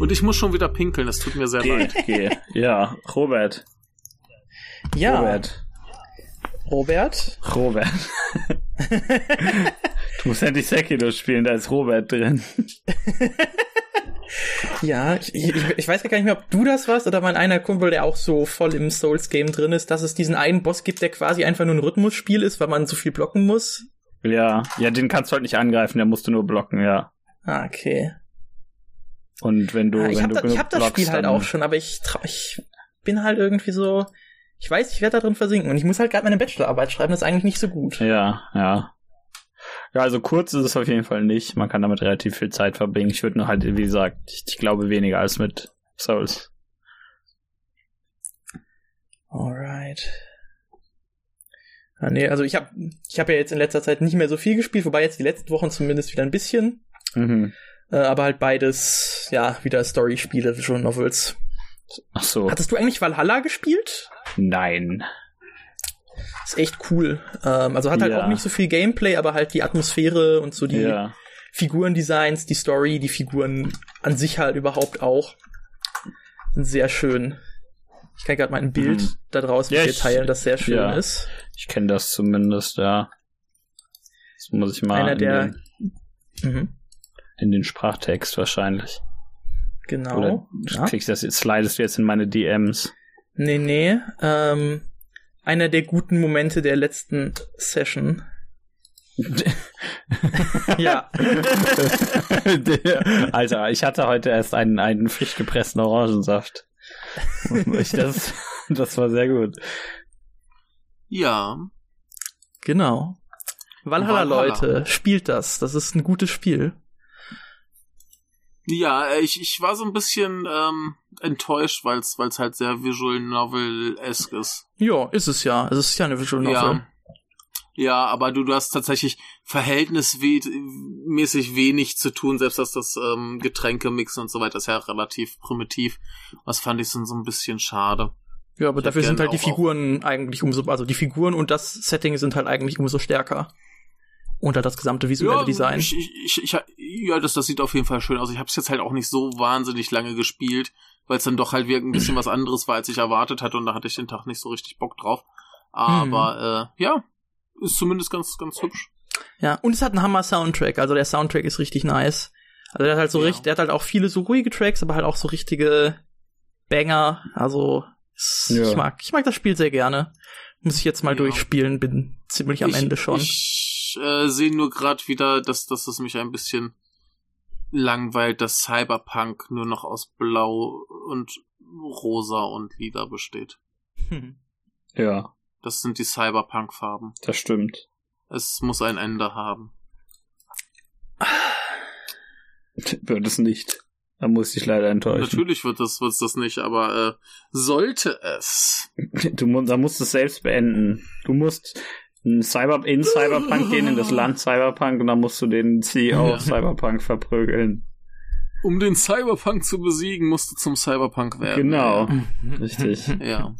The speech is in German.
Und ich muss schon wieder pinkeln, das tut mir sehr Geh, leid. geh. Ja, Robert. Ja, Robert. Robert. Robert. du musst endlich Sekiro spielen, da ist Robert drin. Ja, ich, ich, ich weiß gar nicht mehr, ob du das warst oder mein einer Kumpel, der auch so voll im Souls-Game drin ist, dass es diesen einen Boss gibt, der quasi einfach nur ein Rhythmusspiel ist, weil man so viel blocken muss. Ja, ja, den kannst du halt nicht angreifen, der musst du nur blocken, ja. Ah, okay. Und wenn du, Ah, ich wenn habe du da, ich genug hab das Spiel halt auch schon, aber ich, trau, ich bin halt irgendwie so, ich weiß, ich werde da drin versinken und ich muss halt gerade meine Bachelorarbeit schreiben, das ist eigentlich nicht so gut. Ja, ja. Ja, also kurz ist es auf jeden Fall nicht. Man kann damit relativ viel Zeit verbringen. Ich würde nur halt, wie gesagt, ich, ich glaube weniger als mit Souls. Alright. Ah, nee, also ich habe ich hab ja jetzt in letzter Zeit nicht mehr so viel gespielt, wobei jetzt die letzten Wochen zumindest wieder ein bisschen. Mhm. Äh, aber halt beides, ja, wieder Story-Spiele, Visual Novels. Ach so. Hattest du eigentlich Valhalla gespielt? Nein. Ist echt cool. Ähm, also hat halt Ja. auch nicht so viel Gameplay, aber halt die Atmosphäre und so die Ja. Figurendesigns, die Story, die Figuren an sich halt überhaupt auch. Sehr schön. Ich kann gerade mal ein Bild Mhm. da draußen Ja, mit dir ich- teilen, das sehr schön ja. ist. Ich kenne das zumindest, ja. Das muss ich mal Einer in, der- Mhm. In den Sprachtext wahrscheinlich. Genau. Oder ja. kriegst das, slidest du jetzt in meine DMs. Nee, nee. Ähm, einer der guten Momente der letzten Session. ja. Alter, ich hatte heute erst einen, einen frisch gepressten Orangensaft. Ich das, das war sehr gut. Ja. Genau. Valhalla, Valhalla. Leute, spielt das. Das ist ein gutes Spiel. Ja, ich, ich war so ein bisschen ähm, enttäuscht, weil es halt sehr Visual Novel-esque ist. Ja, ist es ja. Es ist ja eine Visual Novel. Ja. Ja, aber du, du hast tatsächlich verhältnismäßig wenig zu tun, selbst dass das ähm, Getränkemixen und so weiter ist ja relativ primitiv. Das fand ich so, so ein bisschen schade. Ja, aber Ich dafür sind halt die Figuren eigentlich umso, also die Figuren und das Setting sind halt eigentlich umso stärker. Und halt das gesamte visuelle Design. Ich, ich, ich, ich, ja, das, das sieht auf jeden Fall schön aus. Ich habe es jetzt halt auch nicht so wahnsinnig lange gespielt, weil es dann doch halt wirklich ein bisschen was anderes war, als ich erwartet hatte und da hatte ich den Tag nicht so richtig Bock drauf. Aber äh, ja, ist zumindest ganz, ganz hübsch. Ja, und es hat einen Hammer-Soundtrack. Also der Soundtrack ist richtig nice. Also der hat halt so Ja. richtig, der hat halt auch viele so ruhige Tracks, aber halt auch so richtige Banger. Also Ja. ich mag, ich mag das Spiel sehr gerne. Muss ich jetzt mal Ja. durchspielen, bin ziemlich am ich, Ende schon. Ich äh, sehe nur gerade wieder, dass, dass es mich ein bisschen langweilt, dass Cyberpunk nur noch aus Blau und Rosa und Lila besteht. Hm. Ja, Das sind die Cyberpunk-Farben. das stimmt. Es muss ein Ende haben. Wird es nicht. Da muss ich leider enttäuschen. Natürlich wird das, wird's das nicht, aber äh, sollte es. Du, da musst du es selbst beenden. Du musst in, Cyber, in Cyberpunk gehen, in das Land Cyberpunk, und dann musst du den CEO Ja. Cyberpunk verprügeln. Um den Cyberpunk zu besiegen, musst du zum Cyberpunk werden. Genau. Richtig. Ja.